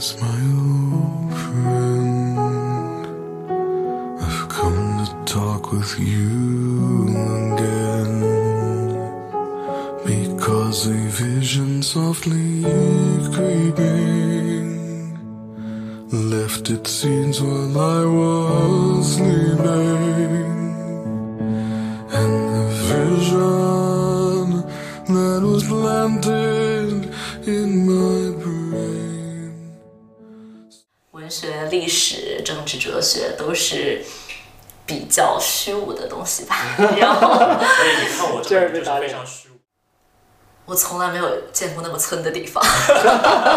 Yes, my old friend, I've come to talk with you again. Because a vision softly creeping left its scenes while I was sleeping. And the vision that was planted 政治、哲学都是比较虚无的东西吧。然后 所以你看我这个人就是非常虚无。我从来没有见过那么村的地方。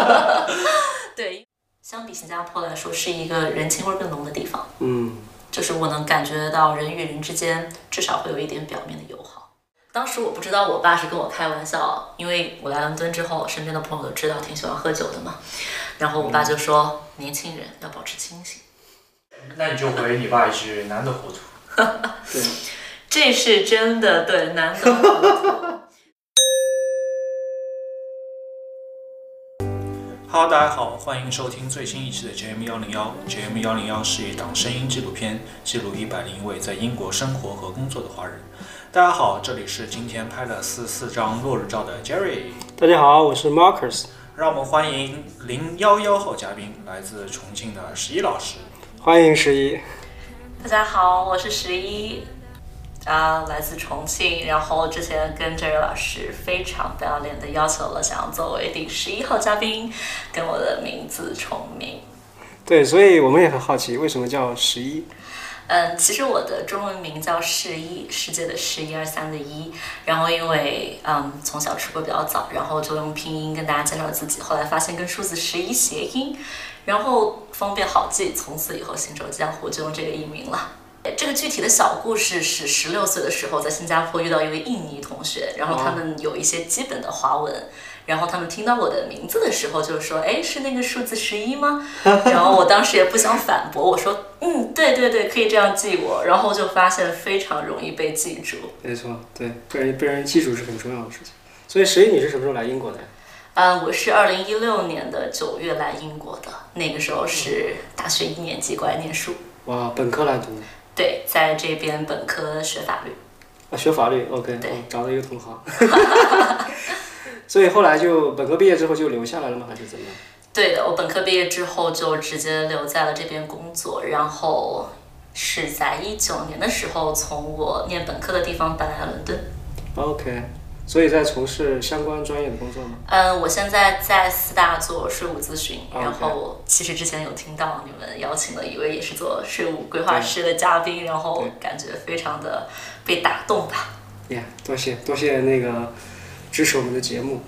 对，相比新加坡来说，是一个人情味更浓的地方。嗯，就是我能感觉到人与人之间至少会有一点表面的友好。当时我不知道我爸是跟我开玩笑，因为我来伦敦之后，身边的朋友都知道挺喜欢喝酒的嘛。然后我爸就说，年轻人要保持清醒。那你就回你爸一句：难得糊涂。对，这是真的，对，难得糊涂。Hello，大家好，欢迎收听最新一期的 JM 幺零幺。JM 幺零幺是一档声音纪录片，记录一百零一位在英国生活和工作的华人。大家好，这里是今天拍了四四张落日照的 Jerry。大家好，我是 Marcus，让我们欢迎零幺幺号嘉宾，来自重庆的十一老师。欢迎十一。大家好，我是十一，啊，来自重庆。然后之前跟 Jerry 老师非常不要脸的要求了，想要作为第十一号嘉宾，跟我的名字重名。对，所以我们也很好奇，为什么叫十一？嗯，其实我的中文名叫世一，世界的世，一二三的一。然后因为嗯从小出国比较早，然后就用拼音跟大家介绍自己。后来发现跟数字十一谐音，然后方便好记，从此以后行走江湖就用这个艺名了。这个具体的小故事是十六岁的时候在新加坡遇到一位印尼同学，然后他们有一些基本的华文。然后他们听到我的名字的时候，就说：“哎，是那个数字十一吗？” 然后我当时也不想反驳，我说：“嗯，对对对，可以这样记我。”然后就发现非常容易被记住。没错，对，被人被人记住是很重要的事情。所以十一，你是什么时候来英国的呀？嗯，我是二零一六年的九月来英国的，那个时候是大学一年级过来念书。哇，本科来读对，在这边本科学法律。啊，学法律，OK，对哦，找到一个同行。所以后来就本科毕业之后就留下来了吗？还是怎么样？对的，我本科毕业之后就直接留在了这边工作，然后是在一九年的时候从我念本科的地方搬来了伦敦。OK，所以在从事相关专业的工作吗？嗯，我现在在四大做税务咨询然后其实之前有听到你们邀请了一位也是做税务规划师的嘉宾，然后感觉非常的被打动吧。呀、多谢多谢那个支持我们的节目。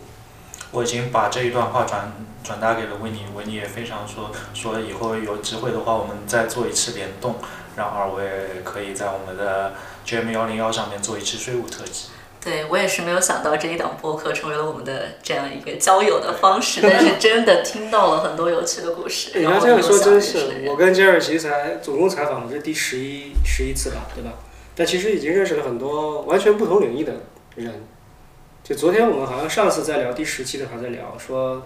我已经把这一段话转转达给了维尼，维尼也非常说说以后有机会的话，我们再做一次联动，让二位可以在我们的 GM 幺零幺上面做一期税务特辑。对我也是没有想到这一档播客成为了我们的这样一个交友的方式，但是 真的听到了很多有趣的故事。你然后要这样说，真是我跟 Jerry 其实才总共采访了这第十一十一次吧，对吧？但其实已经认识了很多完全不同领域的人。就昨天我们好像上次在聊第十期的时候还在聊说，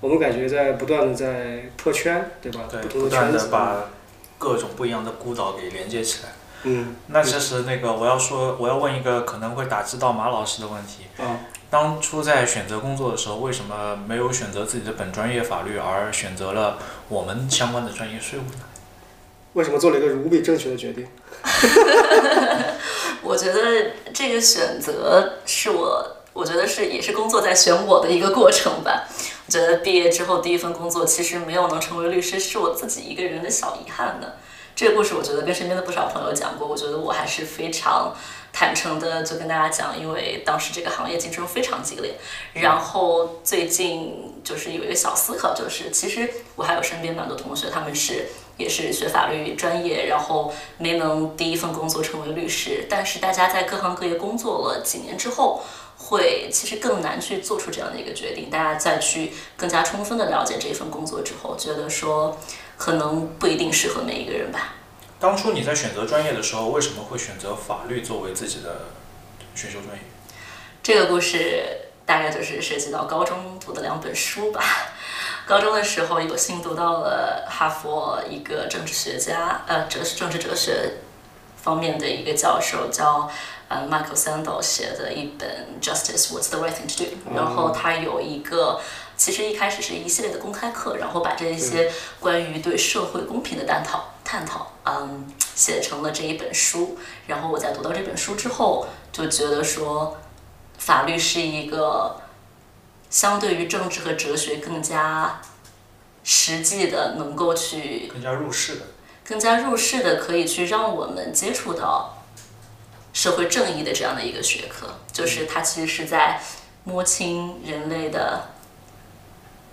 我们感觉在不断的在破圈，对吧？对，不断圈子。的把各种不一样的孤岛给连接起来。嗯那其实那个我要说，我要问一个可能会打击到马老师的问题。嗯，当初在选择工作的时候，为什么没有选择自己的本专业法律，而选择了我们相关的专业税务呢？为什么做了一个无比正确的决定？我觉得这个选择是我，我觉得是也是工作在选我的一个过程吧。我觉得毕业之后第一份工作其实没有能成为律师，是我自己一个人的小遗憾的。这个故事我觉得跟身边的不少朋友讲过，我觉得我还是非常坦诚的就跟大家讲，因为当时这个行业竞争非常激烈。然后最近就是有一个小思考，就是其实我还有身边蛮多同学，他们是也是学法律专业，然后没能第一份工作成为律师，但是大家在各行各业工作了几年之后。会其实更难去做出这样的一个决定，大家再去更加充分的了解这份工作之后，觉得说可能不一定适合每一个人吧。当初你在选择专业的时候，为什么会选择法律作为自己的选修专业？这个故事大概就是涉及到高中读的两本书吧。高中的时候有幸读到了哈佛一个政治学家，呃，哲政治哲学方面的一个教授叫呃 Michael Sandel 写的一本《Justice What's the Right Thing to Do》，然后他有一个。其实一开始是一系列的公开课，然后把这一些关于对社会公平的探讨、探讨，嗯，写成了这一本书。然后我在读到这本书之后，就觉得说，法律是一个相对于政治和哲学更加实际的，能够去更加入世的，更加入世的，可以去让我们接触到社会正义的这样的一个学科。就是它其实是在摸清人类的。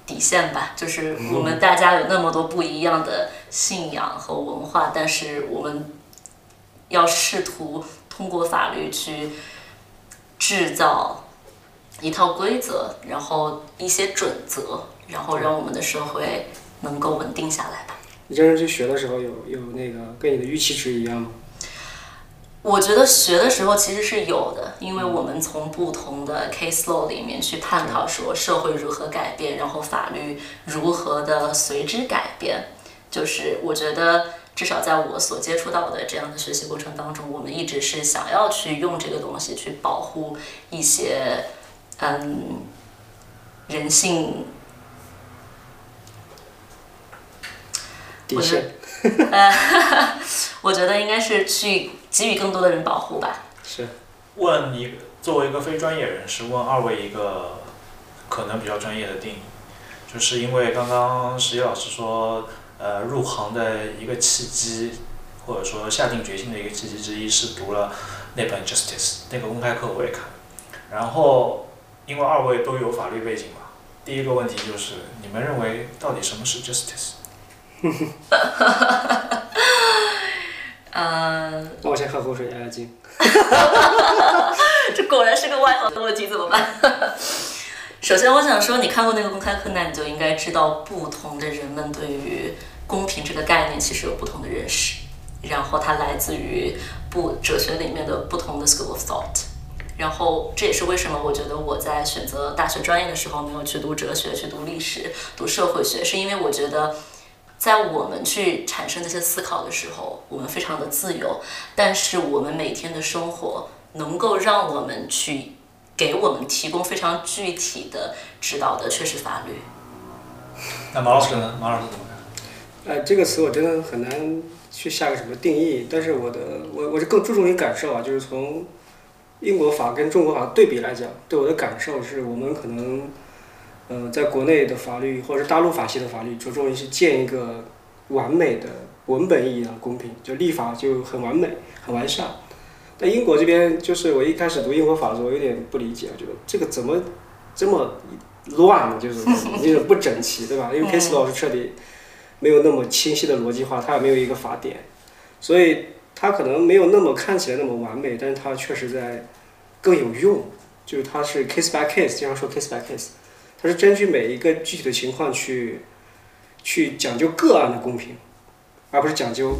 底线吧，就是我们大家有那么多不一样的信仰和文化，但是我们要试图通过法律去制造一套规则，然后一些准则，然后让我们的社会能够稳定下来吧。你真正去学的时候，有有那个跟你的预期值一样吗？我觉得学的时候其实是有的，因为我们从不同的 case law 里面去探讨说社会如何改变，然后法律如何的随之改变。就是我觉得至少在我所接触到的这样的学习过程当中，我们一直是想要去用这个东西去保护一些嗯人性底线。呃，我觉得应该是去给予更多的人保护吧。是。问你作为一个非专业人士，问二位一个可能比较专业的定义，就是因为刚刚石一老师说，呃，入行的一个契机，或者说下定决心的一个契机之一是读了那本《Justice》那个公开课，我也看。然后，因为二位都有法律背景嘛，第一个问题就是，你们认为到底什么是 Justice？嗯，那我先喝口水压压惊。这果然是个外行的问题，怎么办？首先，我想说，你看过那个公开课，那你就应该知道，不同的人们对于公平这个概念其实有不同的认识，然后它来自于不哲学里面的不同的 school of thought。然后这也是为什么我觉得我在选择大学专业的时候没有去读哲学、去读历史、读社会学，是因为我觉得。在我们去产生这些思考的时候，我们非常的自由。但是我们每天的生活能够让我们去给我们提供非常具体的指导的，却是法律。那马老师呢？马老师怎么看？呃，这个词我真的很难去下个什么定义。但是我的，我我是更注重于感受啊，就是从英国法跟中国法对比来讲，对我的感受是我们可能。呃，在国内的法律或者是大陆法系的法律，着重于是建一个完美的文本意义上公平，就立法就很完美、很完善。但英国这边，就是我一开始读英国法的时候，有点不理解，觉得这个怎么这么乱呢？就是 那种不整齐，对吧？因为 case law 是彻底没有那么清晰的逻辑化，它也没有一个法典，所以它可能没有那么看起来那么完美，但是它确实在更有用，就是它是 case by case，经常说 case by case。它是根据每一个具体的情况去，去讲究个案的公平，而不是讲究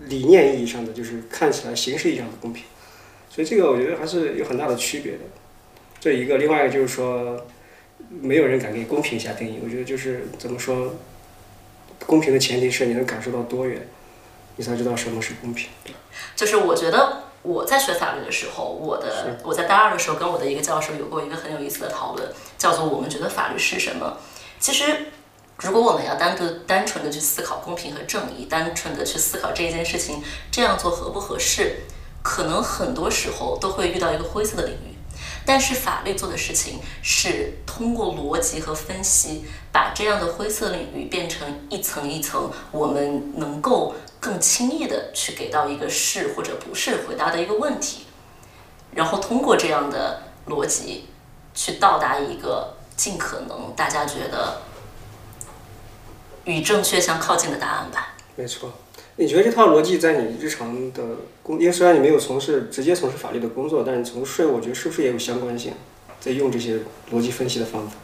理念意义上的，就是看起来形式意义上的公平。所以这个我觉得还是有很大的区别的。这一个，另外一个就是说，没有人敢给公平下定义。我觉得就是怎么说，公平的前提是你能感受到多元，你才知道什么是公平。就是我觉得。我在学法律的时候，我的我在大二的时候跟我的一个教授有过一个很有意思的讨论，叫做我们觉得法律是什么？其实，如果我们要单独单纯的去思考公平和正义，单纯的去思考这一件事情这样做合不合适，可能很多时候都会遇到一个灰色的领域。但是法律做的事情是通过逻辑和分析，把这样的灰色领域变成一层一层，我们能够。更轻易的去给到一个是或者不是回答的一个问题，然后通过这样的逻辑去到达一个尽可能大家觉得与正确相靠近的答案吧。没错，你觉得这套逻辑在你日常的工，因为虽然你没有从事直接从事法律的工作，但是从税，我觉得是不是也有相关性，在用这些逻辑分析的方法？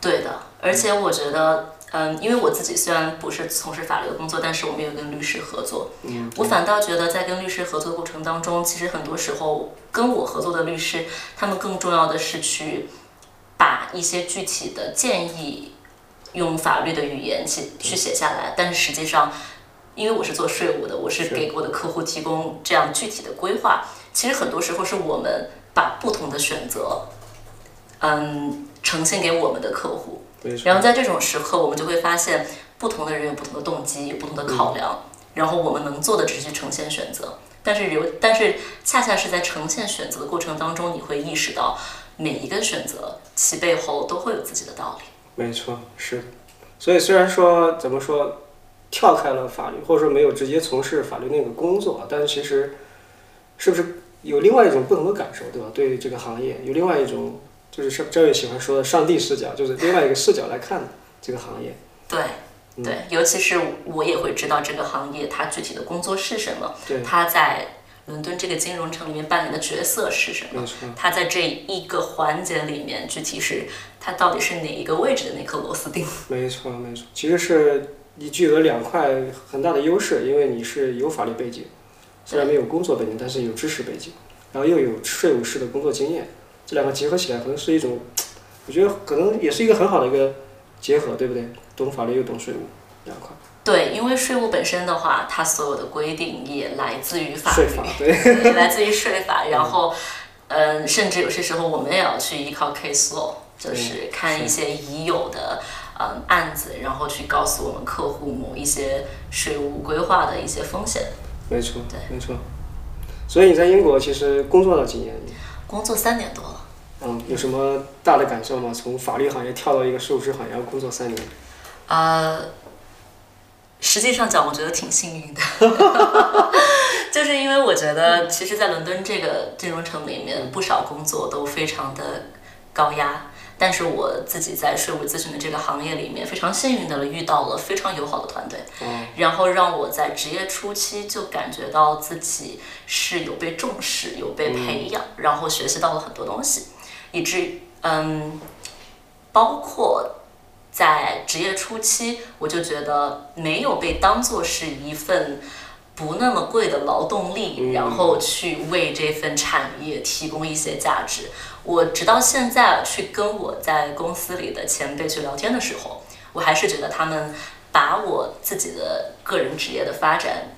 对的，而且我觉得。嗯，因为我自己虽然不是从事法律的工作，但是我们有跟律师合作。嗯，我反倒觉得在跟律师合作的过程当中，其实很多时候跟我合作的律师，他们更重要的是去把把一些具体的建议用法律的语言去去写下来，但是实际上，因为我是做税务的，我是是给我的客户提供这样具体的规划。其实很多时候是我们把不同的选择，嗯，呈现给我们的客户。然后在这种时刻，我们就会发现，不同的人有不同的动机，有不同的考量。然后我们能做的只是去呈现选择，但是有，但是恰恰是在呈现选择的过程当中，你会意识到每一个选择其背后都会有自己的道理。没错，是。所以虽然说怎么说，跳开了法律，或者说没有直接从事法律那个工作，但是其实是不是有另外一种不同的感受，对吧？对这个行业有另外一种，就是上赵越喜欢说的上帝视角，就是另外一个视角来看这个行业。对，嗯对，尤其是我也会知道这个行业它具体的工作是什么，对，它在伦敦这个金融城里面扮演的角色是什么没，错，它在这一个环节里面具体是它到底是哪一个位置的那颗螺丝钉。没错，没错。其实是你具有两块很大的优势，因为你是有法律背景，虽然没有工作背景，但是有知识背景，然后又有税务师的工作经验，这两个结合起来，可能是一种，我觉得可能也是一个很好的一个结合，对不对？懂法律又懂税务，两块对，因为税务本身的话，它所有的规定也来自于法律，税法，对，也来自于税法，然后，嗯、甚至有些时候我们也要去依靠 case law，就是看一些已有的嗯案子，然后去告诉我们客户某一些税务规划的一些风险。没错对，没错。所以你在英国其实工作了几年？工作三年多了，嗯，有什么大的感受吗？从法律行业跳到一个税务师行业，要工作三年，呃，实际上讲，我觉得挺幸运的，就是因为我觉得，其实，在伦敦这个金融城里面，不少工作都非常的高压。但是我自己在税务咨询的这个行业里面，非常幸运的遇到了非常友好的团队，嗯，然后让我在职业初期就感觉到自己是有被重视、有被培养，然后学习到了很多东西，以至于嗯，包括在职业初期，我就觉得没有被当做是一份不那么贵的劳动力，嗯然后去为这份产业提供一些价值。我直到现在去跟我在公司里的前辈去聊天的时候，我还是觉得他们把我自己的个人职业的发展，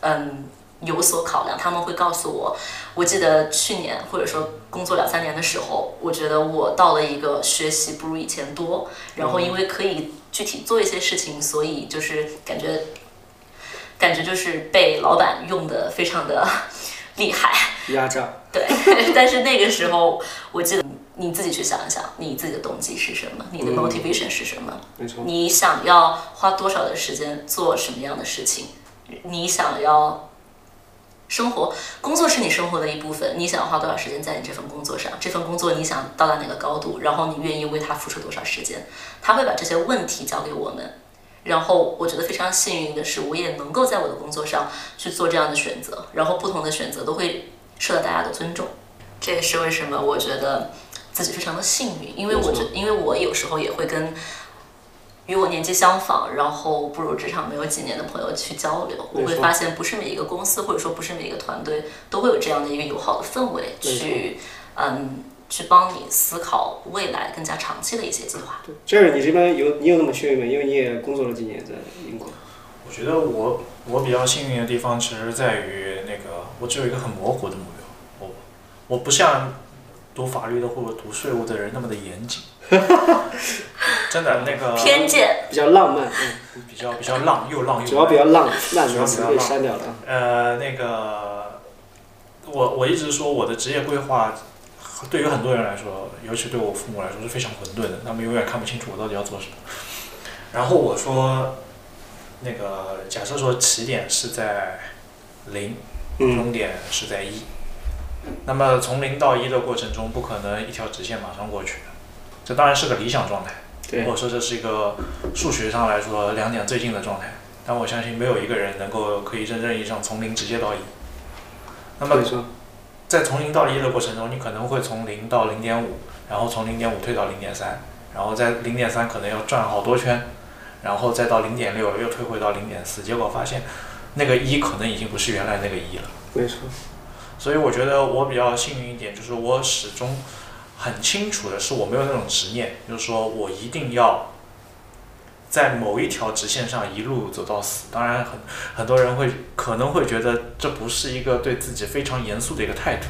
嗯，有所考量。他们会告诉我，我记得去年或者说工作两三年的时候，我觉得我到了一个学习不如以前多，然后因为可以具体做一些事情，所以就是感觉，感觉就是被老板用的非常的 厉害。压榨，对，但是那个时候，我记得你自己去想一想，你自己的动机是什么，你的嗯 motivation 是什么？没错，你想要花多少的时间做什么样的事情？你想要生活，工作是你生活的一部分。你想要花多少时间在你这份工作上？这份工作你想到达哪个高度？然后你愿意为它付出多少时间？他会把这些问题交给我们。然后我觉得非常幸运的是，我也能够在我的工作上去做这样的选择，然后不同的选择都会受到大家的尊重。这也是为什么我觉得自己非常的幸运，因为我觉，因为我有时候也会跟与我年纪相仿，然后步入职场没有几年的朋友去交流，我会发现不是每一个公司或者说不是每一个团队都会有这样的一个友好的氛围去，嗯，去帮你思考未来更加长期的一些计划。对，Jerry，你这边有你有那么幸运吗？因为你也工作了几年在英国。我觉得我我比较幸运的地方，其实在于那个我只有一个很模糊的目标，我我不像读法律的或者读税务的人那么的严谨，真的那个偏见，比较浪漫，嗯，比较比较浪又浪又主要比较浪，烂主要比较的词被删掉了。啊。呃，那个，我我一直说我的职业规划，对于很多人来说，尤其对我父母来说是非常混沌的，他们永远看不清楚我到底要做什么。然后我说，那个假设说起点是在零，嗯，终点是在一，那么从零到一的过程中，不可能一条直线马上过去的，这当然是个理想状态。对或者说这是一个数学上来说两点最近的状态，但我相信没有一个人能够可以真正意义上从零直接到一。那么，在从零到一的过程中，你可能会从零到零点五，然后从零点五退到零点三，然后在零点三可能要转好多圈，然后再到零点六又退回到零点四，结果发现那个一可能已经不是原来那个一了。没错，所以我觉得我比较幸运一点，就是我始终很清楚的是，我没有那种执念，就是说我一定要在某一条直线上一路走到死。当然很，很多人会可能会觉得这不是一个对自己非常严肃的一个态度。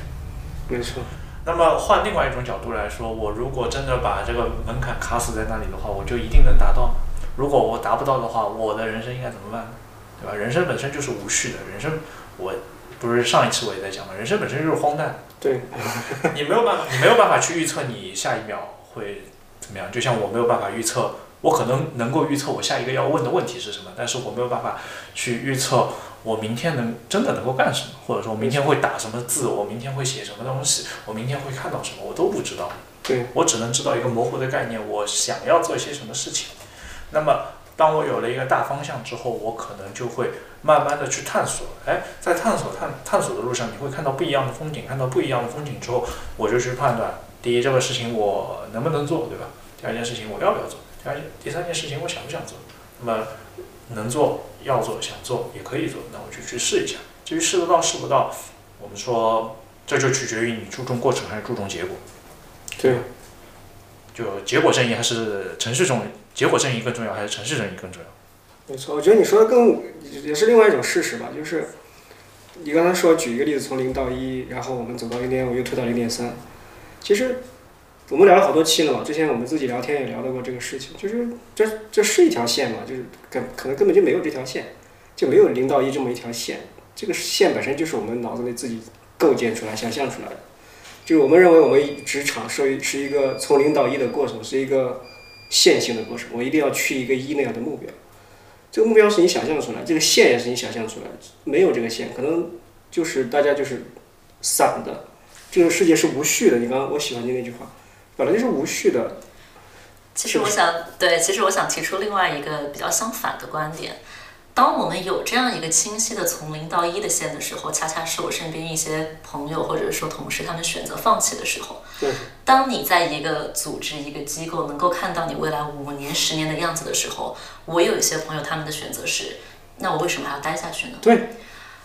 没错，那么换另外一种角度来说，我如果真的把这个门槛卡死在那里的话，我就一定能达到吗？如果我达不到的话，我的人生应该怎么办呢？对吧？人生本身就是无序的，人生我不是上一期我也在讲嘛，人生本身就是荒诞。对，你没有办法，你没有办法去预测你下一秒会怎么样。就像我没有办法预测，我可能能够预测我下一个要问的问题是什么，但是我没有办法去预测我明天能真的能够干什么，或者说我明天会打什么字，我明天会写什么东西，我明天会看到什么，我都不知道。对，我只能知道一个模糊的概念，我想要做一些什么事情。那么，当我有了一个大方向之后，我可能就会慢慢的去探索。哎，在探索探探索的路上，你会看到不一样的风景，看到不一样的风景之后，我就去判断：第一，这个事情我能不能做，对吧？第二件事情我要不要做？第二件、第三件事情我想不想做？那么能做、要做、想做也可以做，那我就去试一下。至于试得到试不到，我们说这就取决于你注重过程还是注重结果。对，就结果正义还是程序重，结果正义更重要还是程序正义更重要？没错。我觉得你说的更也是另外一种事实吧，就是你刚才说举一个例子，从零到一，然后我们走到零点五，又推到零点三。其实我们聊了好多期了嘛，之前我们自己聊天也聊到过这个事情，就是这这是一条线嘛，就是根可能根本就没有这条线，就没有零到一这么一条线。这个线本身就是我们脑子里自己构建出来、想象出来的。就是我们认为我们职场是是一个从零到一的过程，是一个线性的过程。我一定要去一个一那样的目标，这个目标是你想象出来，这个线也是你想象出来的。没有这个线，可能就是大家就是散的。这个世界是无序的。你刚刚我喜欢你那句话，本来就是无序的。其实我想对，其实我想提出另外一个比较相反的观点。当我们有这样一个清晰的从零到一的线的时候，恰恰是我身边一些朋友或者说同事他们选择放弃的时候。对。当你在一个组织、一个机构能够看到你未来五年、十年的样子的时候，我有一些朋友他们的选择是：那我为什么还要待下去呢？对。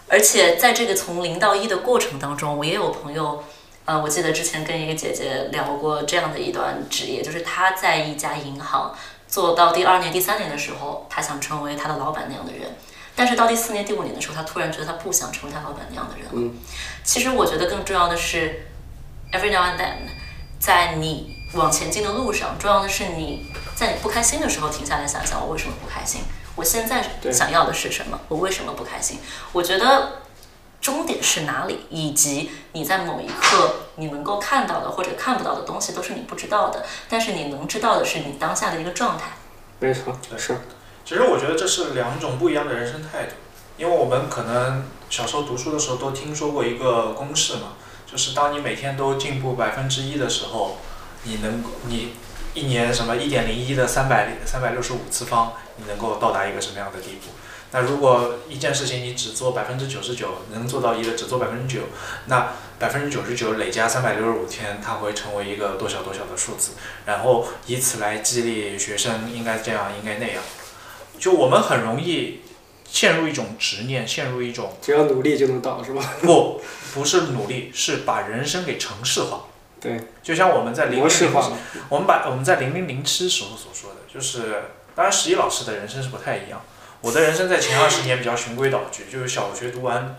而且在这个从零到一的过程当中，我也有朋友，呃，我记得之前跟一个姐姐聊过这样的一段职业，就是她在一家银行。做到第二年、第三年的时候，他想成为他的老板那样的人，但是到第四年、第五年的时候，他突然觉得他不想成为他老板那样的人了。其实我觉得更重要的是，every now and then，在你往前进的路上，重要的是你在你不开心的时候停下来想想，我为什么不开心？我现在想要的是什么？我为什么不开心？我觉得。终点是哪里，以及你在某一刻你能够看到的或者看不到的东西，都是你不知道的。但是你能知道的是你当下的一个状态。没错，是。其实我觉得这是两种不一样的人生态度，因为我们可能小时候读书的时候都听说过一个公式嘛，就是当你每天都进步百分之一的时候，你能你一年什么一点零一的三百三百六十五次方，你能够到达一个什么样的地步？那如果一件事情你只做百分之九十九，能做到一个只做百分之九，那百分之九十九累加三百六十五天，它会成为一个多少多少的数字，然后以此来激励学生应该这样，应该那样。就我们很容易陷入一种执念，陷入一种只要努力就能到，是吧？不，不是努力，是把人生给程式化。对，就像我们在零零零，化我们把我们在零零零七时候所说的，就是当然十一老师的人生是不太一样。我的人生在前二十年比较循规蹈矩，就是小学读完，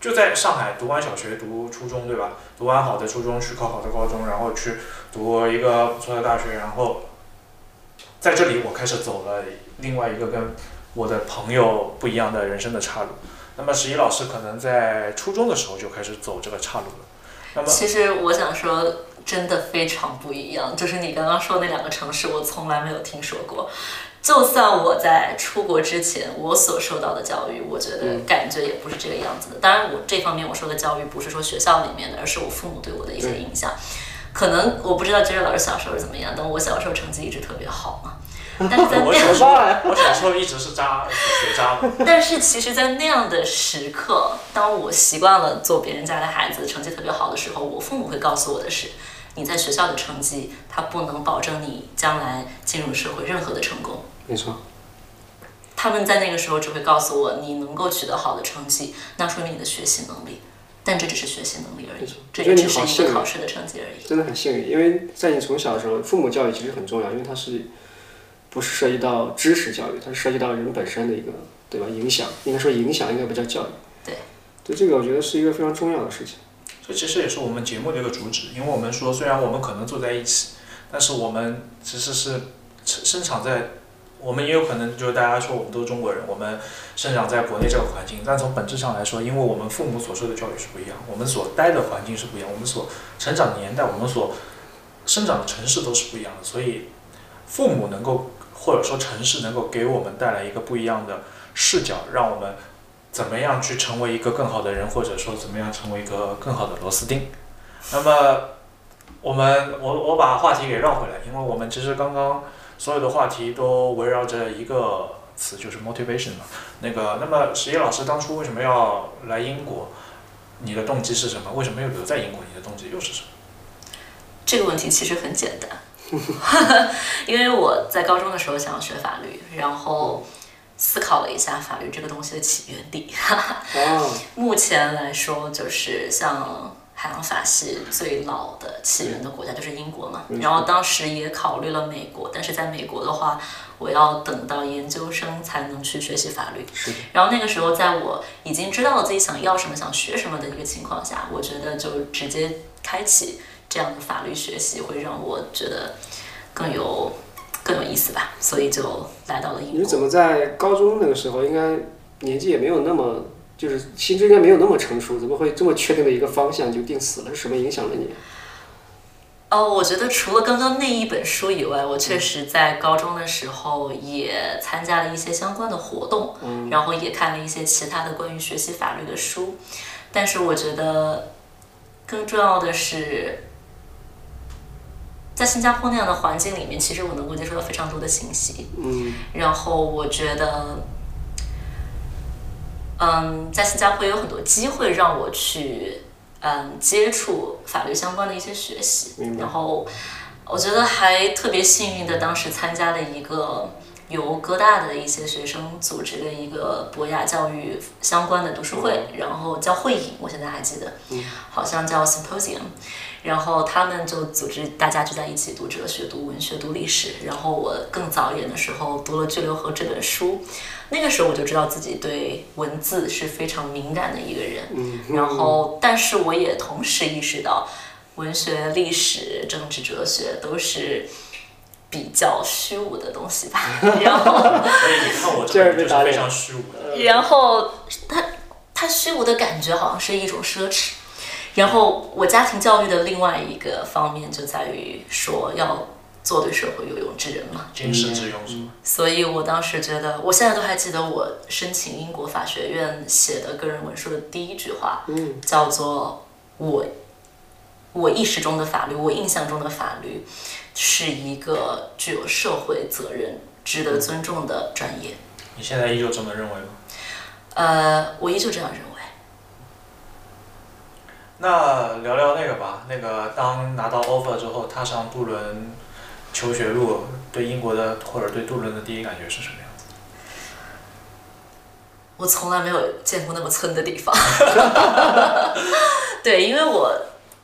就在上海读完小学，读初中，对吧？读完好的初中，去考好的高中，然后去读一个不错的大学，然后在这里我开始走了另外一个跟我的朋友不一样的人生的岔路。那么十一老师可能在初中的时候就开始走这个岔路了。那么其实我想说，真的非常不一样，就是你刚刚说那两个城市，我从来没有听说过。就算我在出国之前，我所受到的教育，我觉得感觉也不是这个样子的。当然，我这方面我受的教育不是说学校里面的，而是我父母对我的一些影响。可能我不知道杰瑞老师小时候是怎么样，但我小时候成绩一直特别好嘛。但是在那小时候，我小时候一直是渣，学渣。但是其实，在那样的时刻，当我习惯了做别人家的孩子，成绩特别好的时候，我父母会告诉我的是。你在学校的成绩，它不能保证你将来进入社会任何的成功。没错。他们在那个时候只会告诉我，你能够取得好的成绩，那说明你的学习能力。但这只是学习能力而已这也只是一个考试的成绩而已。真的很幸运，因为在你从小的时候，父母教育其实很重要，因为它是不是涉及到知识教育，它是涉及到人本身的一个对吧影响，应该说影响，应该不叫教育。对，对这个我觉得是一个非常重要的事情。这其实也是我们节目的一个主旨，因为我们说，虽然我们可能坐在一起，但是我们其实是生生长在，我们也有可能就是大家说我们都是中国人，我们生长在国内这个环境，但从本质上来说，因为我们父母所受的教育是不一样，我们所待的环境是不一样，我们所成长的年代，我们所生长的城市都是不一样的，所以父母能够或者说城市能够给我们带来一个不一样的视角，让我们怎么样去成为一个更好的人，或者说怎么样成为一个更好的螺丝钉。那么，我们我我把话题给绕回来，因为我们其实刚刚所有的话题都围绕着一个词，就是 motivation 嘛。那个，那么石一老师当初为什么要来英国？你的动机是什么？为什么又留在英国？你的动机又是什么？这个问题其实很简单，因为我在高中的时候想要学法律，然后思考了一下法律这个东西的起源地。哦，目前来说，就是像海洋法系最老的起源的国家就是英国嘛。然后当时也考虑了美国，但是在美国的话，我要等到研究生才能去学习法律。是，然后那个时候，在我已经知道了自己想要什么、想学什么的一个情况下，我觉得就直接开启这样的法律学习，会让我觉得更有更有意思吧。所以就来到了英国。你是怎么在高中那个时候，应该年纪也没有那么，就是心智应该没有那么成熟，怎么会这么确定的一个方向就定死了？是什么影响了你？哦，我觉得除了刚刚那一本书以外，我确实在高中的时候也参加了一些相关的活动，然后也看了一些其他的关于学习法律的书。但是我觉得更重要的是，在新加坡那样的环境里面，其实我能够接受到非常多的信息。嗯，然后我觉得，嗯，在新加坡有很多机会让我去，嗯，接触法律相关的一些学习然后我觉得还特别幸运的，当时参加了一个由哥大的一些学生组织的一个博雅教育相关的读书会，然后叫会影，我现在还记得，好像叫 symposium。然后他们就组织大家聚在一起读哲学、读文学、读历史。然后我更早一点的时候读了《巨流河》这本书，那个时候我就知道自己对文字是非常敏感的一个人。然后，但是我也同时意识到，文学、历史、政治、哲学都是比较虚无的东西吧。然后，所以你看我这个人就是非常虚无的。然后它它虚无的感觉好像是一种奢侈。然后我家庭教育的另外一个方面就在于说要做对社会有用之人嘛，经世致用是吗？所以我当时觉得，我现在都还记得我申请英国法学院写的个人文书的第一句话，嗯，叫做我我意识中的法律，我印象中的法律是一个具有社会责任、值得尊重的专业。你现在依旧这么认为吗？呃，我依旧这样认为。那聊聊那个吧，那个当拿到 offer 之后，踏上杜伦求学路，对英国的或者对杜伦的第一感觉是什么样子？我从来没有见过那么村的地方。对，因为我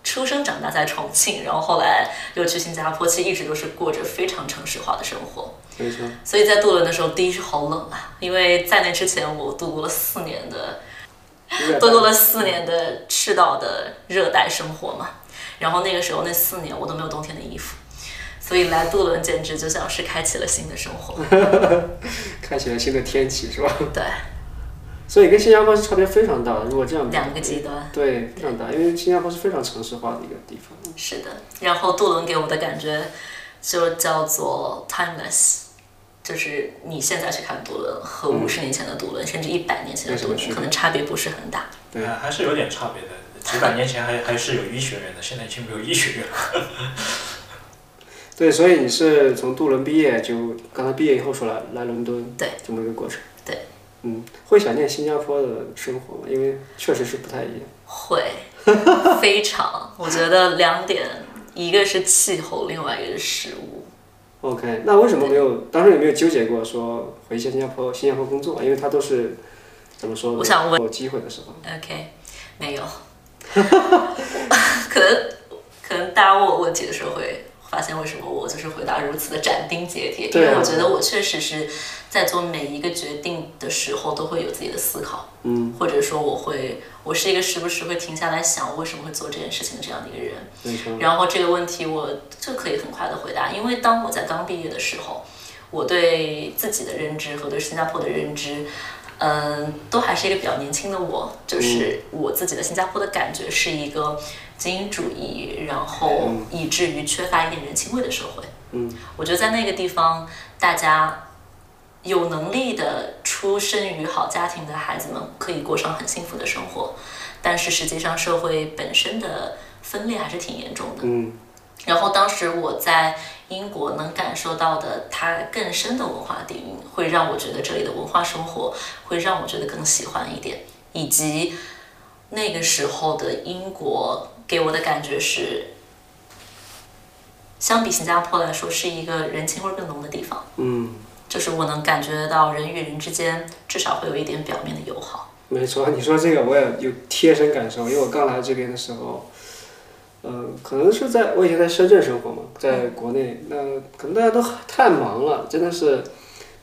出生长大在重庆，然后后来又去新加坡，其实一直都是过着非常城市化的生活。没错，所以在杜伦的时候，第一是好冷啊，因为在那之前我度过了四年的度过了四年的赤道的热带生活嘛，然后那个时候那四年我都没有冬天的衣服，所以来杜伦简直就像是开启了新的生活。开启了新的天气是吧？对，所以跟新加坡是差别非常大的。如果这样两个极端。对，非常大，因为新加坡是非常城市化的一个地方。是的，然后杜伦给我的感觉就叫做 timeless，就是你现在去看杜伦和五十年前的杜伦，甚至一百年前的杜伦，可能差别不是很大。对还还是有点差别的。几百年前还 还是有医学院的，现在已经没有医学院了。对，所以你是从杜伦毕业，就刚才毕业以后说来来伦敦，对，这么一个过程。对，嗯，会想念新加坡的生活吗？因为确实是不太一样。会，非常，我觉得两点，一个是气候，另外一个是食物。OK，那为什么没有当时有没有纠结过说回新加坡新加坡工作？因为他都是怎么说呢？我想问有机会的时候，OK，没有，可能可能大家问我问题的时候会发现，为什么我就是回答如此的斩钉截铁？因为我觉得我确实是在做每一个决定的时候都会有自己的思考，嗯，或者说我会，我是一个时不时会停下来想我为什么会做这件事情的这样的一个人。然后这个问题我就可以很快的回答，因为当我在刚毕业的时候，我对自己的认知和对新加坡的认知，嗯，都还是一个比较年轻的我，就是我自己的新加坡的感觉是一个精英主义，然后以至于缺乏一点人情味的社会。嗯，我觉得在那个地方，大家有能力的出生于好家庭的孩子们可以过上很幸福的生活，但是实际上社会本身的分裂还是挺严重的。嗯然后当时我在英国能感受到的它更深的文化底蕴，会让我觉得这里的文化生活会让我觉得更喜欢一点，以及那个时候的英国给我的感觉是，相比新加坡来说是一个人情味更浓的地方，嗯，就是我能感觉到人与人之间至少会有一点表面的友好。没错，你说这个我也有贴身感受，因为我刚来这边的时候，呃，可能是在我以前在深圳生活嘛，在国内，那可能大家都太忙了，真的是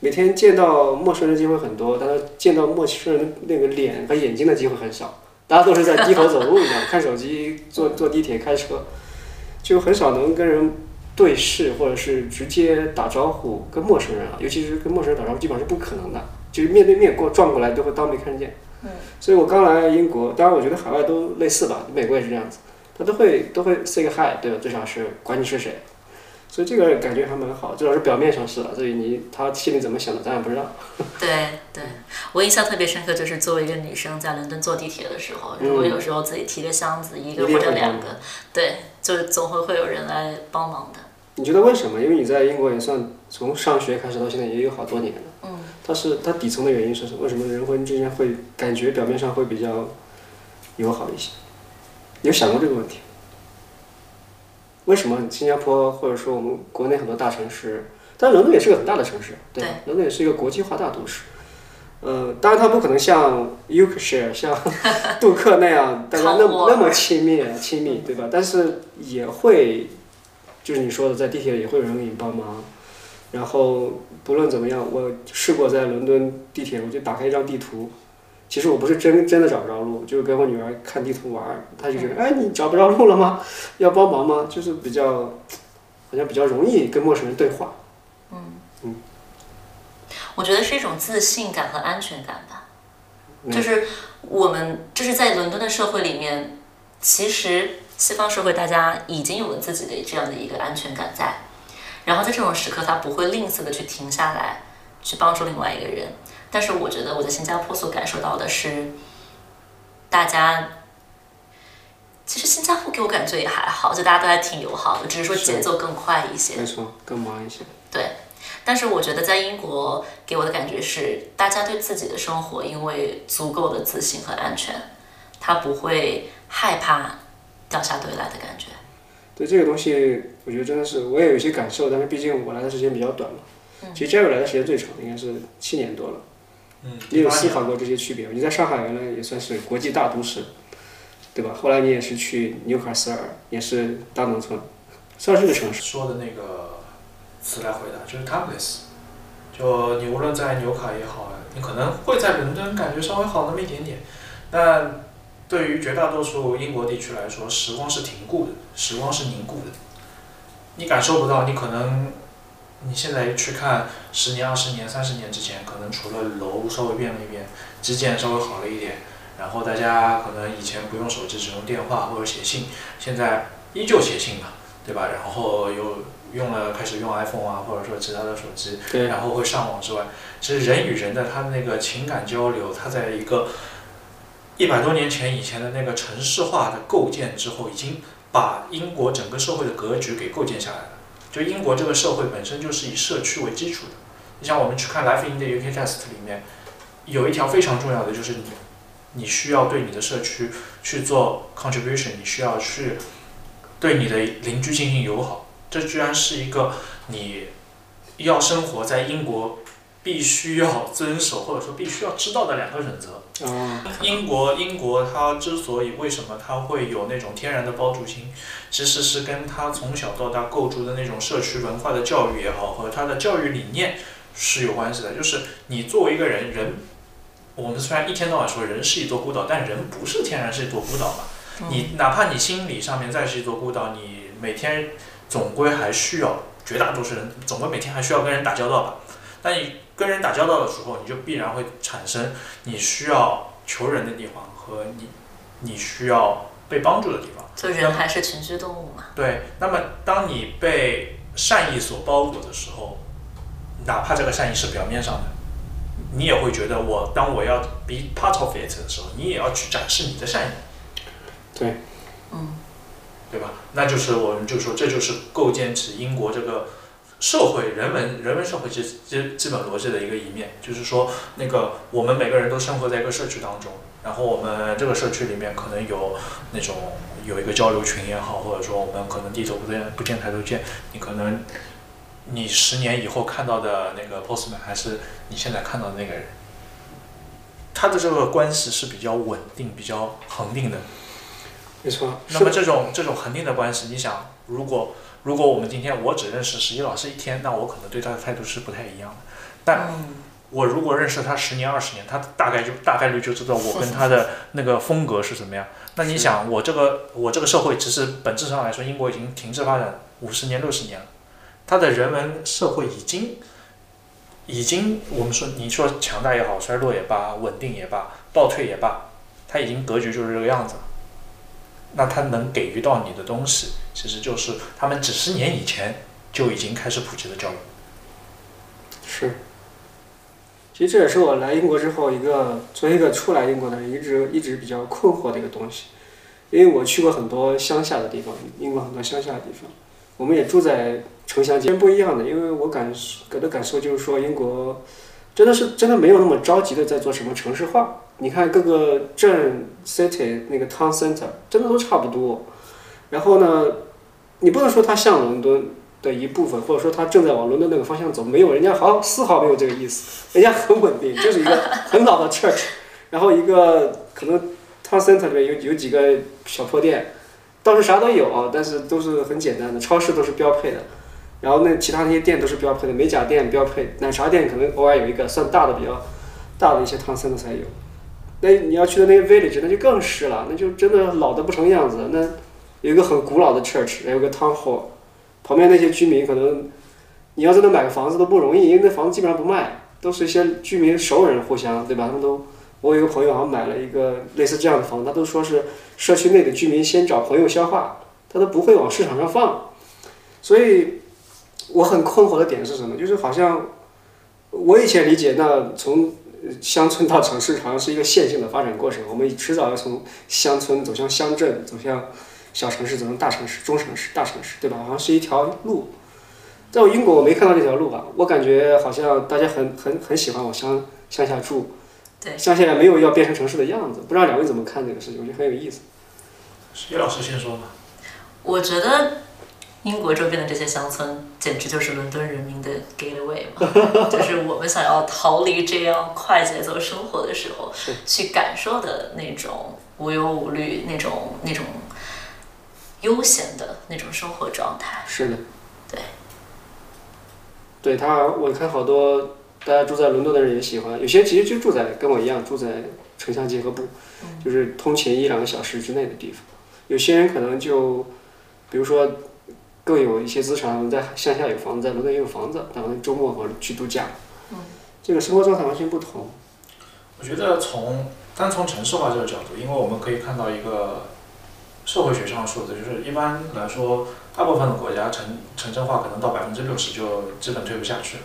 每天见到陌生人机会很多，但是见到陌生人那个脸和眼睛的机会很少，大家都是在低头走路一样，看手机、坐坐地铁、开车，就很少能跟人对视，或者是直接打招呼，跟陌生人啊，尤其是跟陌生人打招呼，基本上是不可能的，就是面对面过撞过来都会当没看见。所以我刚来英国，当然我觉得海外都类似吧，美国也是这样子，他都会都会 say 个 hi，对吧？至少是管你是谁，所以这个感觉还蛮好，至少是表面上是了，至于你他心里怎么想的，咱也不知道。对对，我印象特别深刻，就是作为一个女生在伦敦坐地铁的时候，如果有时候自己提个箱子，一个或者两个，对，就总会会有人来帮忙的。你觉得为什么？因为你在英国也算从上学开始到现在也有好多年了。嗯。它是它底层的原因是什么？为什么人和人之间会感觉表面上会比较友好一些？你有想过这个问题？为什么新加坡或者说我们国内很多大城市，当然伦敦也是个很大的城市，对吧？伦敦也是一个国际化大都市。呃，当然它不可能像 Yorkshire、像 杜克那样大家那么那么亲密亲密，对吧？但是也会，就是你说的，在地铁也会有人给你帮忙。然后不论怎么样，我试过在伦敦地铁，我就打开一张地图。其实我不是真真的找不着路，就是跟我女儿看地图玩儿，她就觉得，哎，你找不着路了吗？要帮忙吗？就是比较，好像比较容易跟陌生人对话。嗯嗯我觉得是一种自信感和安全感吧，就是我们就是在伦敦的社会里面，其实西方社会大家已经有了自己的这样的一个安全感在，然后在这种时刻，他不会吝啬的去停下来去帮助另外一个人。但是我觉得我在新加坡所感受到的是，大家其实新加坡给我感觉也还好，就大家都还挺友好的，只是说节奏更快一些。没错，更忙一些。对，但是我觉得在英国给我的感觉是，大家对自己的生活因为足够的自信和安全，他不会害怕掉下队来的感觉。对这个东西，我觉得真的是我也有一些感受，但是毕竟我来的时间比较短嘛。其实 Jerry 来的时间最长，应该是七年多了。嗯，你有思考过这些区别吗？你在上海原来也算是国际大都市，对吧？后来你也是去纽卡斯尔，也是大农村，算是个城市。说的那个词来回答，就是 timeless。就你无论在纽卡也好，你可能会在伦敦感觉稍微好那么一点点，但对于绝大多数英国地区来说，时光是停固的，时光是凝固的，你感受不到，你可能你现在去看十年、二十年、三十年之前，可能除了楼稍微变了一变，基建稍微好了一点，然后大家可能以前不用手机，只用电话或者写信，现在依旧写信嘛，对吧？然后有用了开始用 iPhone 啊，或者说其他的手机，然后会上网之外，其实人与人的他的那个情感交流，他在一个一百多年前以前的那个城市化的构建之后，已经把英国整个社会的格局给构建下来了。就英国这个社会本身就是以社区为基础的。你像我们去看《Life in the UK Test》里面，有一条非常重要的就是你，你需要对你的社区去做 contribution，你需要去对你的邻居进行友好。这居然是一个你要生活在英国必须要遵守或者说必须要知道的两个准则。啊，英国，英国它之所以为什么它会有那种天然的包住性，其实是跟它从小到大构筑的那种社区文化的教育也好，和它的教育理念是有关系的。就是你作为一个人，人，我们虽然一天到晚说人是一座孤岛，但人不是天然是一座孤岛嘛。你哪怕你心理上面再是一座孤岛，你每天总归还需要，绝大多数人总归每天还需要跟人打交道吧。但你跟人打交道的时候，你就必然会产生你需要求人的地方和你你需要被帮助的地方。就人还是群居动物嘛。对，那么当你被善意所包裹的时候，哪怕这个善意是表面上的，你也会觉得我当我要 be part of it 的时候，你也要去展示你的善意。对，嗯，对吧？那就是我们就说，这就是构建起英国这个社会人文人文社会基基基本逻辑的一个一面，就是说，那个我们每个人都生活在一个社区当中，然后我们这个社区里面可能有那种有一个交流群也好，或者说我们可能低头不见不见抬头见，你可能你十年以后看到的那个 postman 还是你现在看到的那个人，他的这个关系是比较稳定、比较恒定的。没错。那么这种这种恒定的关系，你想，如果如果我们今天我只认识十一老师一天，那我可能对他的态度是不太一样的。但嗯我如果认识他十年二十年，他大概就大概率就知道我跟他的那个风格是怎么样。那你想，我这个我这个社会其实本质上来说，英国已经停滞发展五十年六十年了，它的人文社会已经已经我们说你说强大也好，衰落也罢，稳定也罢，倒退也罢，它已经格局就是这个样子。那他能给予到你的东西，其实就是他们几十年以前就已经开始普及的教育。是，其实这也是我来英国之后一个作为一个初来英国的人一直一直比较困惑的一个东西，因为我去过很多乡下的地方，英国很多乡下的地方，我们也住在城乡间不一样的，因为我感给的感受就是说英国真的是真的没有那么着急的在做什么城市化，你看各个镇 city 那个 town center 真的都差不多，然后呢，你不能说它像伦敦。的一部分，或者说它正在往伦敦那个方向走，没有人家毫丝毫没有这个意思，人家很稳定，就是一个很老的 church，然后一个可能 town center 里面有有几个小破店，倒是啥都有啊，但是都是很简单的，超市都是标配的，然后那其他那些店都是标配的，美甲店标配，奶茶店可能偶尔有一个算大的比较大的一些 town center 才有，那你要去的那些 village 那就更是了，那就真的老的不成样子，那有一个很古老的 church，还有个 town hall。旁边那些居民可能，你要在那买个房子都不容易，因为那房子基本上不卖，都是一些居民熟人互相，对吧？他们都，我有一个朋友好像买了一个类似这样的房子，他都说是社区内的居民先找朋友消化，他都不会往市场上放。所以我很困惑的点是什么？就是好像我以前理解，那从乡村到城市好像是一个线性的发展过程，我们迟早要从乡村走向乡镇，走向。小城市走向大城市、中城市、大城市，对吧？好像是一条路。在我英国，我没看到这条路吧？我感觉好像大家很很很喜欢往乡乡下住，对，乡下没有要变成城市的样子。不知道两位怎么看这个事情？我觉得很有意思。叶老师先说吧。我觉得英国周边的这些乡村，简直就是伦敦人民的 gateway 嘛，就是我们想要逃离这样快节奏生活的时候，去感受的那种无忧无虑、那种那种。悠闲的那种生活状态。是的。对。对他，我看好多大家住在伦敦的人也喜欢，有些其实就住在跟我一样住在城乡结合部，就是通勤一两个小时之内的地方。有些人可能就，比如说更有一些资产，在乡下有房子，在伦敦也有房子，然后周末或者去度假。嗯。这个生活状态完全不同。我觉得从单从城市化这个角度，因为我们可以看到一个。社会学上的数字，就是一般来说，大部分的国家城城镇化可能到百分之六十就基本推不下去了。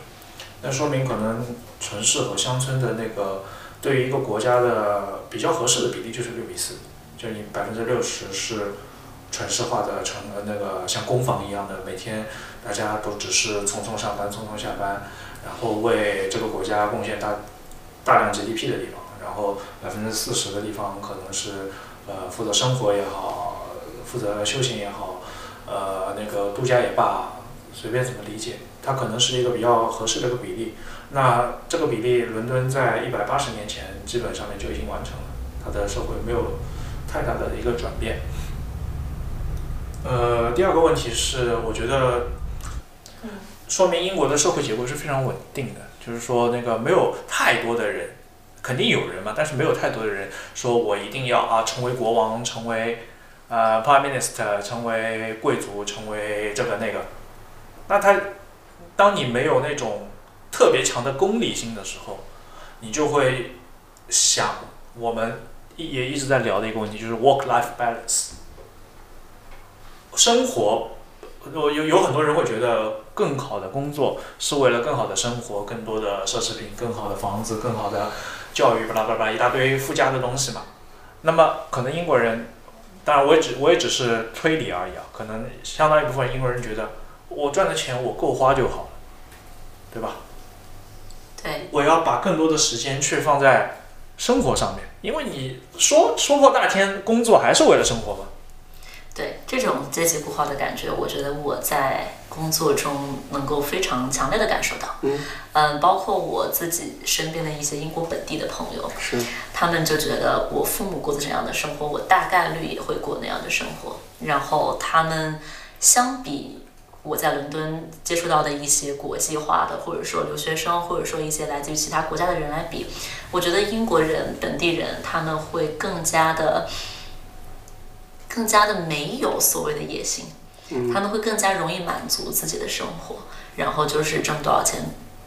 那说明可能城市和乡村的那个对于一个国家的比较合适的比例就是六比四，就你百分之六十是城市化的城呃那个像工坊一样的，每天大家都只是匆匆上班匆匆下班，然后为这个国家贡献大大量 GDP 的地方，然后百分之四十的地方可能是呃负责生活也好。负责休闲也好，呃，那个度假也罢，随便怎么理解，它可能是一个比较合适的一个比例。那这个比例，伦敦在一百八十年前基本上面就已经完成了，它的社会没有太大的一个转变。呃，第二个问题是，我觉得，说明英国的社会结构是非常稳定的，就是说那个没有太多的人，肯定有人嘛，但是没有太多的人说我一定要啊成为国王，成为呃 prime minister，成为贵族，成为这个那个。那他，当你没有那种特别强的功利心的时候，你就会想我们也一直在聊的一个问题，就是 work-life balance。生活，有有有很多人会觉得更好的工作是为了更好的生活，更多的奢侈品，更好的房子，更好的教育，巴拉巴拉一大堆附加的东西嘛。那么可能英国人，当然我也只我也只是推理而已啊，可能相当一部分英国人觉得我赚的钱我够花就好了，对吧？对，我要把更多的时间去放在生活上面，因为你说说破大天，工作还是为了生活嘛。对这种阶级固化的感觉，我觉得我在工作中能够非常强烈的感受到。嗯嗯，包括我自己身边的一些英国本地的朋友，是他们就觉得我父母过的这样的生活，我大概率也会过那样的生活。然后他们相比我在伦敦接触到的一些国际化的，或者说留学生，或者说一些来自于其他国家的人来比，我觉得英国人本地人他们会更加的。更加的没有所谓的野心，他们会更加容易满足自己的生活，然后就是挣多少钱，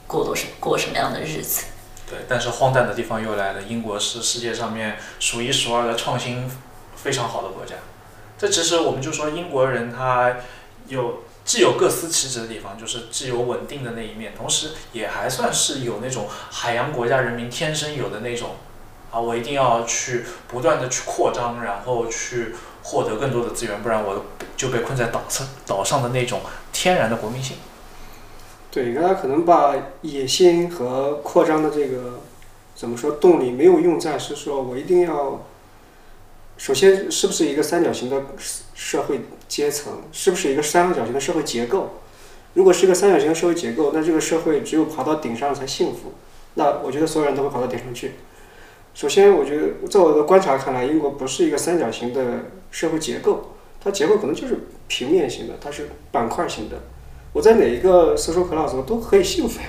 过多什过什么样的日子。对，但是荒诞的地方又来了，英国是世界上面数一数二的创新非常好的国家。这其实我们就说英国人他有既有各司其职的地方，就是既有稳定的那一面，同时也还算是有那种海洋国家人民天生有的那种啊，我一定要去不断的去扩张，然后去获得更多的资源，不然我就被困在岛上岛上的那种天然的国民性。对，大家可能把野心和扩张的这个怎么说动力没有用在是说我一定要，首先是不是一个三角形的社会阶层，是不是一个三角形的社会结构？如果是一个三角形的社会结构，那这个社会只有爬到顶上才幸福。那我觉得所有人都会爬到顶上去。首先，我觉得在我的观察看来，英国不是一个三角形的社会结构，它结构可能就是平面型的，它是板块型的。我在哪一个 social class 我都可以幸福呀，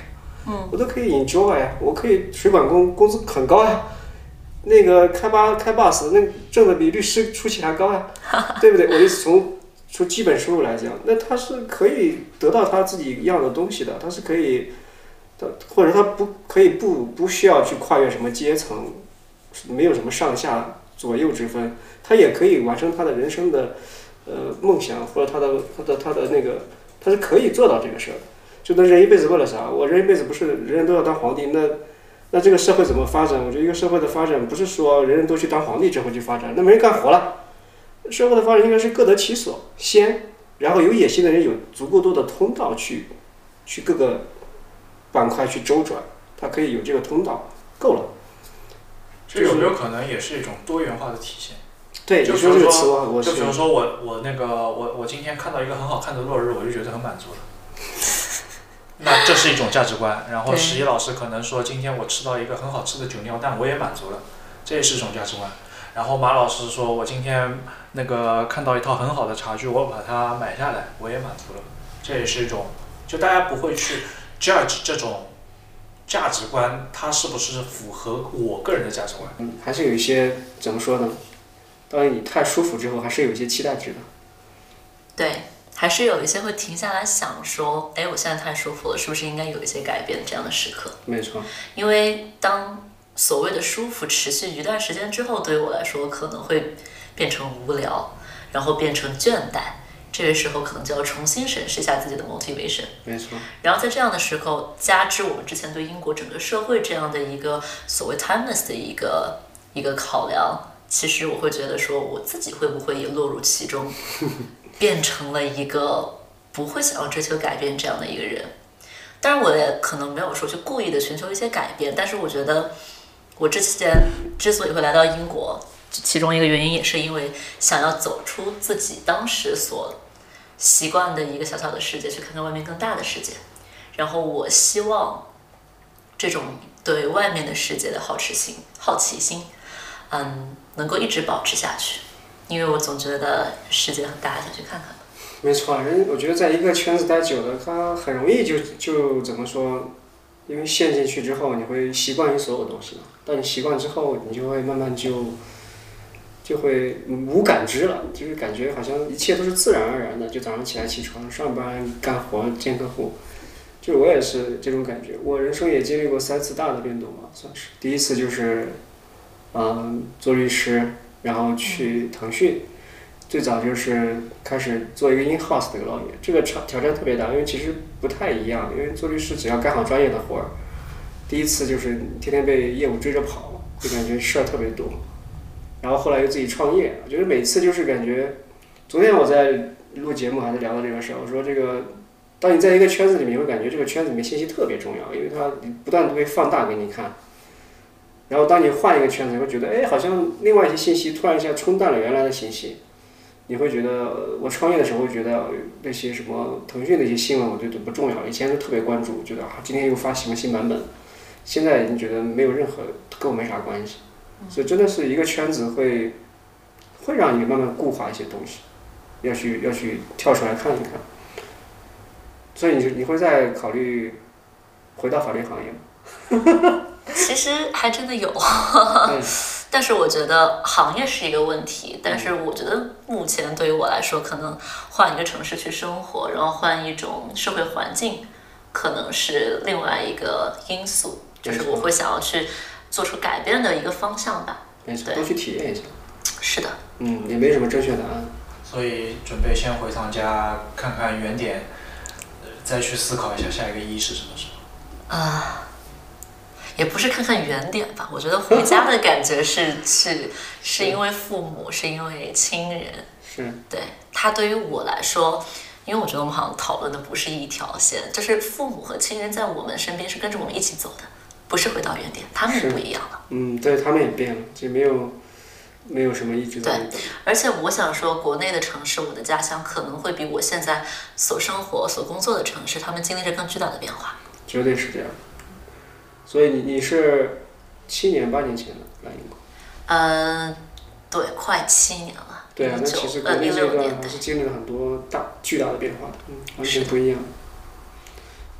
嗯，我都可以 enjoy 呀，我可以水管工工资很高呀，那个开巴开 bus 那挣的比律师出勤还高呀，对不对？我的从从基本收入来讲，那他是可以得到他自己要的东西的，他是可以，他或者他不可以不不需要去跨越什么阶层，没有什么上下左右之分，他也可以完成他的人生的呃梦想或者他的他的他的那个。他是可以做到这个事儿，就那人一辈子为了啥？我人一辈子不是人人都要当皇帝？那那这个社会怎么发展？我觉得一个社会的发展不是说人人都去当皇帝之后去发展，那没人干活了。社会的发展应该是各得其所先，然后有野心的人有足够多的通道去去各个板块去周转，他可以有这个通道，够了。这有没有可能也是一种多元化的体现？对，就比如说，就比如说我我那个我我今天看到一个很好看的落日，我就觉得很满足了。那这是一种价值观。然后十一老师可能说，今天我吃到一个很好吃的酒酿蛋，我也满足了，这也是一种价值观。然后马老师说，我今天那个看到一套很好的茶具，我把它买下来，我也满足了，这也是一种，就大家不会去 judge 这种价值观，它是不是符合我个人的价值观。嗯，还是有一些怎么说呢？当你太舒服之后，还是有一些期待值的。对，还是有一些会停下来想说，哎，我现在太舒服了，是不是应该有一些改变这样的时刻？没错，因为当所谓的舒服持续一段时间之后，对于我来说可能会变成无聊，然后变成倦怠。这个时候可能就要重新审视一下自己的 motivation。没错。然后在这样的时候，加之我们之前对英国整个社会这样的一个所谓 timeless 的一个一个考量，其实我会觉得说，我自己会不会也落入其中，变成了一个不会想要追求改变这样的一个人。当然，我也可能没有说去故意的寻求一些改变，但是我觉得我之前之所以会来到英国，其中一个原因也是因为想要走出自己当时所习惯的一个小小的世界，去看看外面更大的世界。然后我希望这种对外面的世界的好奇心、好奇心，嗯，能够一直保持下去。因为我总觉得世界很大，想去看看。没错，人我觉得在一个圈子待久了，他很容易就就怎么说？因为陷进去之后，你会习惯于所有东西嘛。当你习惯之后，你就会慢慢就就会无感知了，就是感觉好像一切都是自然而然的。就早上起来起床上班干活见客户，就我也是这种感觉。我人生也经历过三次大的变动吧，算是。第一次就是，嗯，做律师，然后去腾讯。最早就是开始做一个 in house 的一个老爷，这个挑挑战特别大，因为其实不太一样。因为做律师只要干好专业的活儿，第一次就是天天被业务追着跑，就感觉事儿特别多。然后后来又自己创业，我觉得每次就是感觉，昨天我在录节目还在聊到这个事儿，我说这个，当你在一个圈子里面，你会感觉这个圈子里面信息特别重要，因为它不断的会放大给你看。然后当你换一个圈子，你会觉得，哎，好像另外一些信息突然一下冲淡了原来的信息。你会觉得，我创业的时候会觉得那些什么腾讯的一些新闻，我觉得不重要。以前就特别关注，觉得啊，今天又发什么新版本。现在已经觉得没有任何跟我没啥关系。所以真的是一个圈子会，会让你慢慢固化一些东西，要去要去跳出来看一看。所以你你会再考虑回到法律行业吗？其实还真的有，嗯但是我觉得行业是一个问题。但是我觉得目前对于我来说，可能换一个城市去生活，然后换一种社会环境，可能是另外一个因素，就是我会想要去做出改变的一个方向吧。没错，对多去体验一下。是的，嗯，也没什么正确答案。所以准备先回趟家看看原点，呃再去思考一下下一个一是什么时候。啊、也不是看看原点吧。我觉得回家的感觉是 是是因为父母，是因为亲人。是，对他对于我来说，因为我觉得我们好像讨论的不是一条线，就是父母和亲人在我们身边是跟着我们一起走的，不是回到原点，他们是不一样了。嗯，对他们也变了，就没有没有什么一直在那等。而且我想说，国内的城市，我的家乡可能会比我现在所生活、所工作的城市，他们经历着更巨大的变化。绝对是这样。所以你你是七年八年前的来英国，嗯，对，快七年了。对啊，那其实国内这一六年对段还是经历了很多大巨大的变化的，嗯，完全不一样。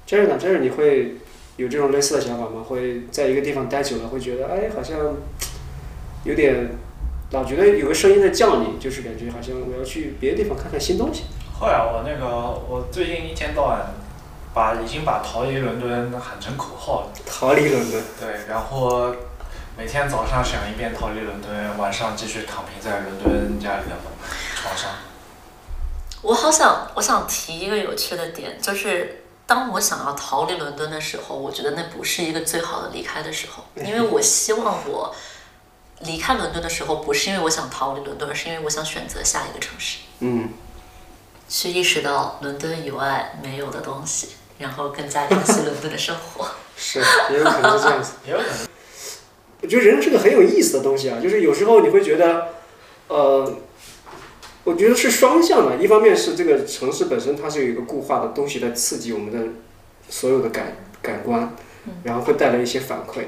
这样呢，这样你会有这种类似的想法吗？会在一个地方待久了，会觉得哎，好像有点老觉得有个声音在叫你，就是感觉好像我要去别的地方看看新东西。会啊我那个我最近一天到晚把已经把逃离伦敦喊成口号了，逃离伦敦，对，然后每天早上想一遍逃离伦敦，晚上继续躺平在伦敦家里的床上。我好想，我想提一个有趣的点，就是当我想要逃离伦敦的时候，我觉得那不是一个最好的离开的时候，因为我希望我离开伦敦的时候，不是因为我想逃离伦敦，而是因为我想选择下一个城市，嗯，去意识到伦敦以外没有的东西，然后更加珍惜伦敦的生活。是，也有可能是这样子。也有可能我觉得人是个很有意思的东西啊，就是有时候你会觉得，呃，我觉得是双向的。一方面是这个城市本身它是有一个固化的东西在刺激我们的所有的感感官，然后会带来一些反馈；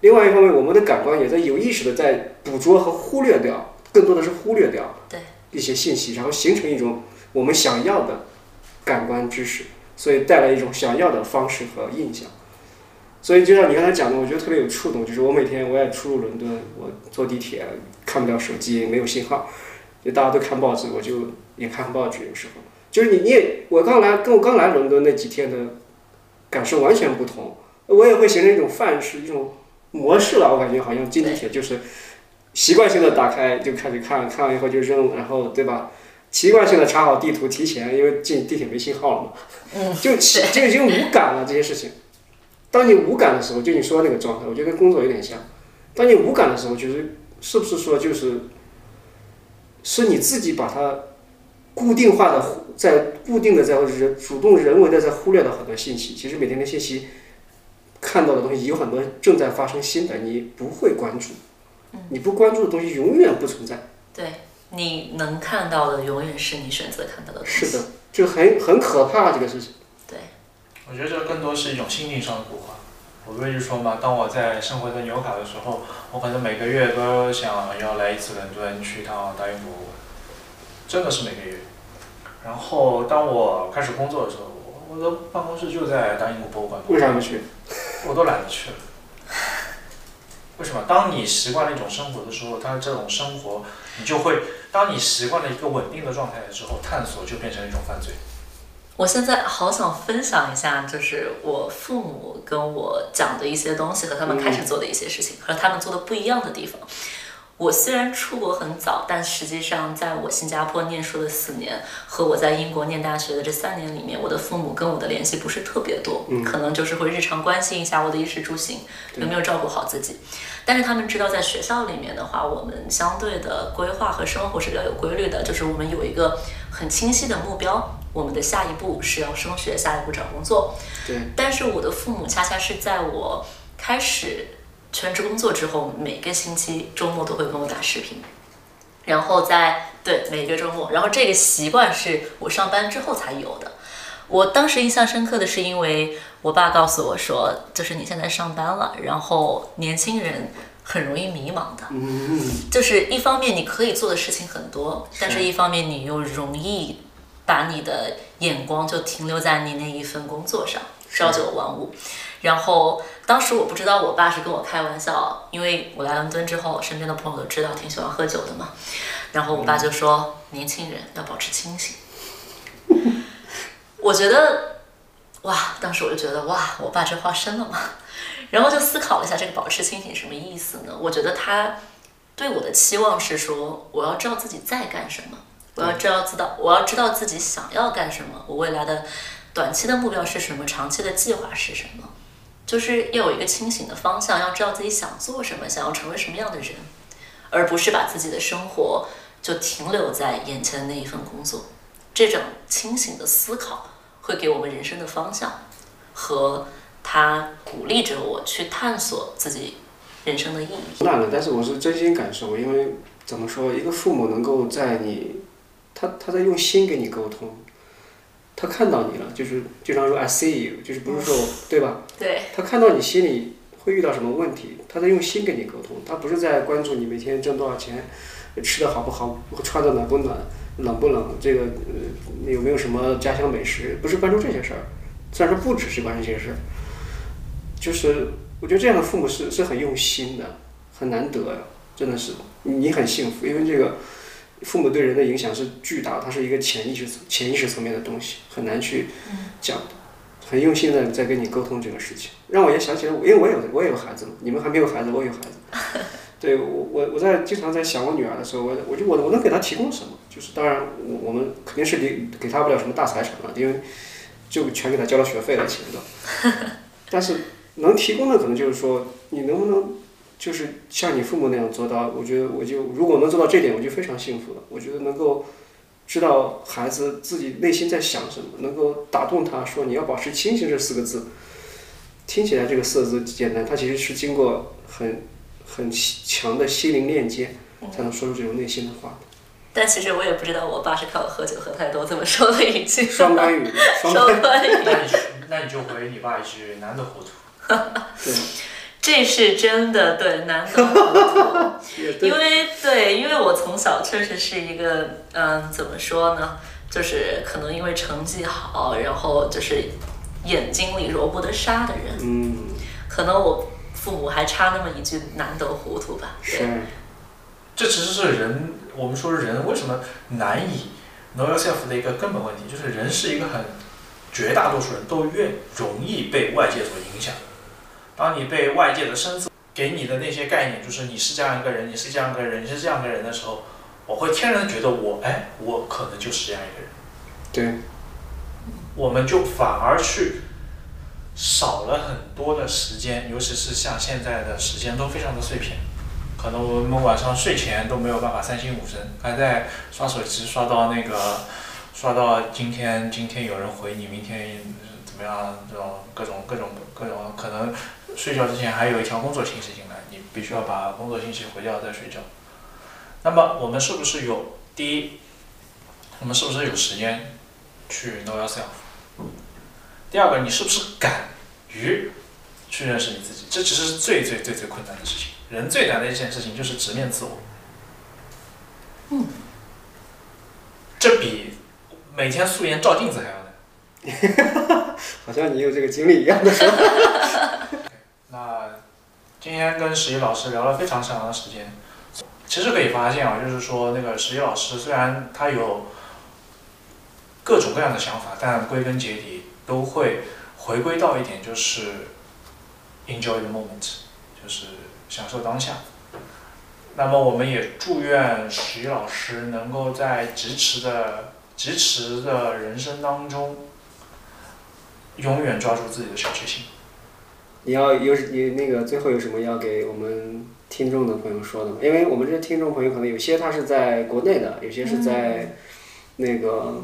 另外一方面，我们的感官也在有意识的在捕捉和忽略掉，更多的是忽略掉一些信息，然后形成一种我们想要的感官知识，所以带来一种想要的方式和印象。所以就像你刚才讲的，我觉得特别有触动，就是我每天我也出入伦敦，我坐地铁看不了手机，没有信号，就大家都看报纸，我就也看报纸。有时候就是你你也我刚来跟我刚来伦敦那几天的感受完全不同，我也会形成一种范式一种模式了。我感觉好像进地铁就是习惯性的打开就开始看，看完以后就扔，然后对吧？习惯性的查好地图，提前，因为进地铁没信号了嘛，嗯，就就已经无感了这些事情。当你无感的时候，就你说的那个状态，我觉得跟工作有点像。当你无感的时候，就是是不是说就是，是你自己把它固定化的在固定的在人主动人为的在忽略了很多信息。其实每天的信息看到的东西有很多正在发生新的，你不会关注，你不关注的东西永远不存在。对，你能看到的永远是你选择看到的东西。是的，就很很可怕这个事情。对我觉得这更多是一种心理上的固化。我不是说嘛，当我在生活在纽卡的时候，我可能每个月都想要来一次伦敦，去一趟大英博物馆，真的是每个月。然后当我开始工作的时候，我我的办公室就在大英博物馆，为啥不去？我都懒得去了。为什么？当你习惯了一种生活的时候，它这种生活，你就会，当你习惯了一个稳定的状态的时候，探索就变成一种犯罪。我现在好想分享一下，就是我父母跟我讲的一些东西和他们开始做的一些事情，和他们做的不一样的地方。我虽然出国很早，但实际上在我新加坡念书的四年和我在英国念大学的这三年里面，我的父母跟我的联系不是特别多，可能就是会日常关心一下我的衣食住行，有没有照顾好自己。但是他们知道，在学校里面的话，我们相对的规划和生活是比较有规律的，就是我们有一个很清晰的目标，我们的下一步是要升学，下一步找工作。对。但是我的父母恰恰是在我开始全职工作之后，每个星期周末都会跟我打视频，然后在对每个周末，然后这个习惯是我上班之后才有的。我当时印象深刻的是，因为我爸告诉我说，就是你现在上班了，然后年轻人很容易迷茫的，就是一方面你可以做的事情很多，但是一方面你又容易把你的眼光就停留在你那一份工作上，朝九晚五。然后当时我不知道我爸是跟我开玩笑，因为我来伦敦之后，身边的朋友都知道挺喜欢喝酒的嘛，然后我爸就说，年轻人要保持清醒。我觉得，哇！当时我就觉得，哇！我爸这话深了嘛。然后就思考了一下，这个保持清醒什么意思呢？我觉得他对我的期望是说，我要知道自己在干什么，我要知道知道，我要知道自己想要干什么，我未来的短期的目标是什么，长期的计划是什么，就是要有一个清醒的方向，要知道自己想做什么，想要成为什么样的人，而不是把自己的生活就停留在眼前的那一份工作。这种清醒的思考。会给我们人生的方向，和他鼓励着我去探索自己人生的意义。那了，但是我是真心感受，因为怎么说，一个父母能够在你，他他在用心跟你沟通，他看到你了，就是经常说 I see you，就是不是说对吧？对。他看到你心里会遇到什么问题，他在用心跟你沟通，他不是在关注你每天挣多少钱，吃的好不好，穿的暖不暖。冷不冷？这个呃，有没有什么家乡美食？不是关注这些事儿，虽然说不只是关注这些事儿，就是我觉得这样的父母是是很用心的，很难得呀，真的是你很幸福，因为这个父母对人的影响是巨大，它是一个潜意识潜意识层面的东西，很难去讲的，很用心的在跟你沟通这个事情，让我也想起来，因为我有我也有孩子嘛，你们还没有孩子，我有孩子。对我我我在经常在想我女儿的时候，我我就我我能给她提供什么？就是当然我我们肯定是给给她不了什么大财产了，因为就全给她交了学费了钱了。但是能提供的可能就是说，你能不能就是像你父母那样做到？我觉得我就如果能做到这点，我就非常幸福了。我觉得能够知道孩子自己内心在想什么，能够打动他说你要保持清醒这四个字，听起来这个四个字简单，它其实是经过很。很强的心灵链接，才能说出这种内心的话。但其实我也不知道，我爸是看我喝酒喝太多这么说了一句。双关语，双关语。那你那你就回你爸一句：难得糊涂。对，这是真的，对，难得糊涂。因为对，因为我从小确实是一个，嗯，怎么说呢？就是可能因为成绩好，然后就是眼睛里揉不得沙的人。嗯。可能我。父母还差那么一句难得糊涂吧？是，这其实是人，我们说人为什么难以 know yourself 的一个根本问题，就是人是一个很绝大多数人都越容易被外界所影响。当你被外界的声色给你的那些概念，就是你是这样一个人，你是这样一个人，你是这样一个人的时候，我会天然觉得我，哎，我可能就是这样一个人。对，我们就反而去。少了很多的时间，尤其是像现在的时间都非常的碎片，可能我们晚上睡前都没有办法三心五神，还在刷手机，刷到那个，刷到今天今天有人回你，明天怎么样？这种各种各种各种，可能睡觉之前还有一条工作信息进来，你必须要把工作信息回掉再睡觉。那么我们是不是有第一？我们是不是有时间去 know yourself。第二个，你是不是敢于去认识你自己？这其实是最最最最困难的事情。人最难的一件事情就是直面自我。嗯，这比每天素颜照镜子还要难。好像你有这个经历一样的说。那今天跟十一老师聊了非常长的时间，其实可以发现啊，就是说那个十一老师虽然他有各种各样的想法，但归根结底都会回归到一点，就是 enjoy the moment，就是享受当下。那么我们也祝愿十一老师能够在疾驰的疾驰的人生当中，永远抓住自己的小确幸。你要有你那个最后有什么要给我们听众的朋友说的吗？因为我们这听众朋友可能有些他是在国内的，有些是在那个，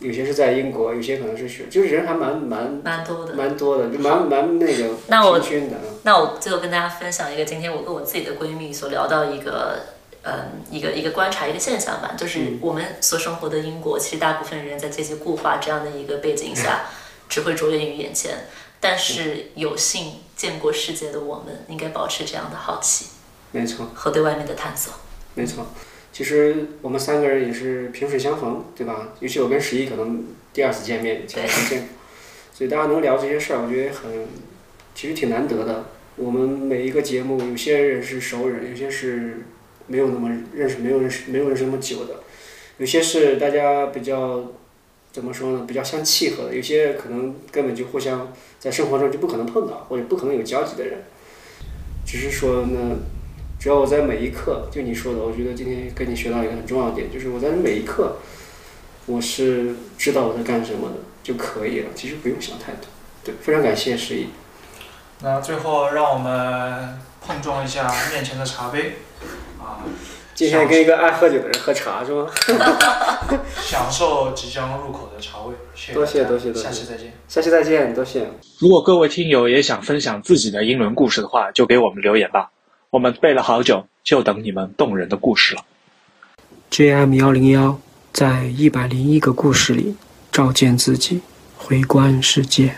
有些是在英国，有些可能是学，就是人还蛮蛮蛮多的。蛮多的，就蛮蛮那个那我平均的。那我最后跟大家分享一个今天我跟我自己的闺蜜所聊到一个，嗯，一个一个观察一个现象吧，就是我们所生活的英国，其实大部分人在阶级固化这样的一个背景下，只会着眼于眼前。但是有幸见过世界的我们，应该保持这样的好奇没错，和对外面的探索。没错。其实我们三个人也是萍水相逢，对吧？尤其我跟十一可能第二次见面，前次见，所以大家能聊这些事儿，我觉得很，其实挺难得的。我们每一个节目，有些人是熟人，有些是没有那么认识，没有认识，没有认识那么久的，有些是大家比较怎么说呢，比较相契合的，有些可能根本就互相在生活中就不可能碰到，或者不可能有交集的人。只是说呢，只要我在每一刻，就你说的，我觉得今天跟你学到一个很重要的点，就是我在每一刻，我是知道我在干什么的就可以了，其实不用想太多。对，非常感谢十一。那最后让我们碰撞一下面前的茶杯，啊，今天跟一个爱喝酒的人喝茶是吗？享受即将入口的茶味。谢谢多谢多谢多谢下期再见。下期再见，多谢。如果各位听友也想分享自己的英伦故事的话，就给我们留言吧。我们背了好久，就等你们动人的故事了。JM 幺零幺在一百零一个故事里照见自己，回观世界。